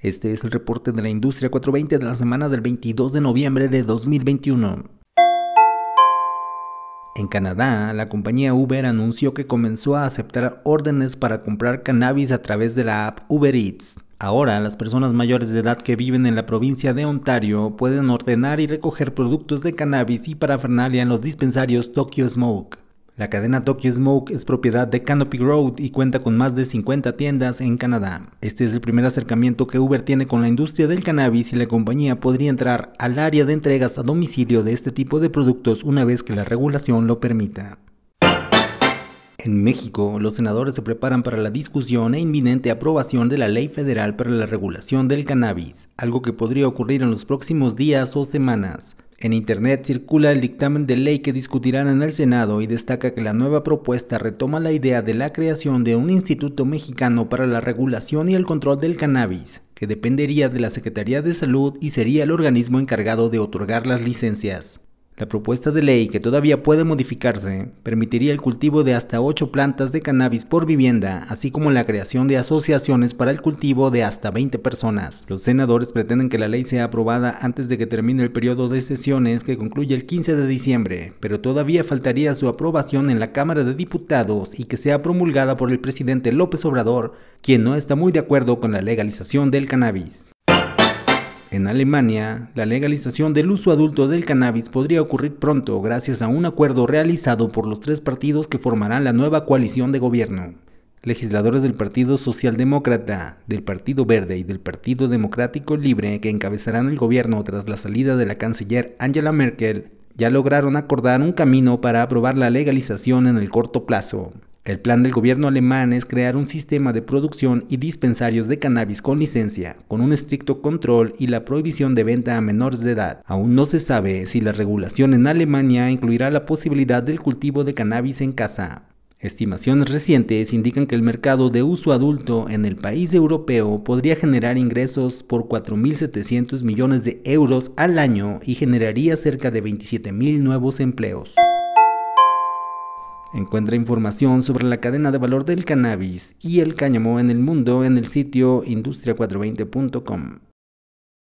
Este es el reporte de la industria 420 de la semana del 22 de noviembre de 2021. En Canadá, la compañía Uber anunció que comenzó a aceptar órdenes para comprar cannabis a través de la app Uber Eats. Ahora, las personas mayores de edad que viven en la provincia de Ontario pueden ordenar y recoger productos de cannabis y parafernalia en los dispensarios Tokyo Smoke. La cadena Tokyo Smoke es propiedad de Canopy Road y cuenta con más de 50 tiendas en Canadá. Este es el primer acercamiento que Uber tiene con la industria del cannabis y la compañía podría entrar al área de entregas a domicilio de este tipo de productos una vez que la regulación lo permita. En México, los senadores se preparan para la discusión e inminente aprobación de la Ley Federal para la Regulación del Cannabis, algo que podría ocurrir en los próximos días o semanas. En Internet circula el dictamen de ley que discutirán en el Senado y destaca que la nueva propuesta retoma la idea de la creación de un Instituto Mexicano para la Regulación y el Control del Cannabis, que dependería de la Secretaría de Salud y sería el organismo encargado de otorgar las licencias. La propuesta de ley, que todavía puede modificarse, permitiría el cultivo de hasta 8 plantas de cannabis por vivienda, así como la creación de asociaciones para el cultivo de hasta 20 personas. Los senadores pretenden que la ley sea aprobada antes de que termine el periodo de sesiones que concluye el 15 de diciembre, pero todavía faltaría su aprobación en la Cámara de Diputados y que sea promulgada por el presidente López Obrador, quien no está muy de acuerdo con la legalización del cannabis. En Alemania, la legalización del uso adulto del cannabis podría ocurrir pronto gracias a un acuerdo realizado por los tres partidos que formarán la nueva coalición de gobierno. Legisladores del Partido Socialdemócrata, del Partido Verde y del Partido Democrático Libre que encabezarán el gobierno tras la salida de la canciller Angela Merkel ya lograron acordar un camino para aprobar la legalización en el corto plazo. El plan del gobierno alemán es crear un sistema de producción y dispensarios de cannabis con licencia, con un estricto control y la prohibición de venta a menores de edad. Aún no se sabe si la regulación en Alemania incluirá la posibilidad del cultivo de cannabis en casa. Estimaciones recientes indican que el mercado de uso adulto en el país europeo podría generar ingresos por 4.700 millones de euros al año y generaría cerca de 27.000 nuevos empleos. Encuentra información sobre la cadena de valor del cannabis y el cáñamo en el mundo en el sitio industria420.com.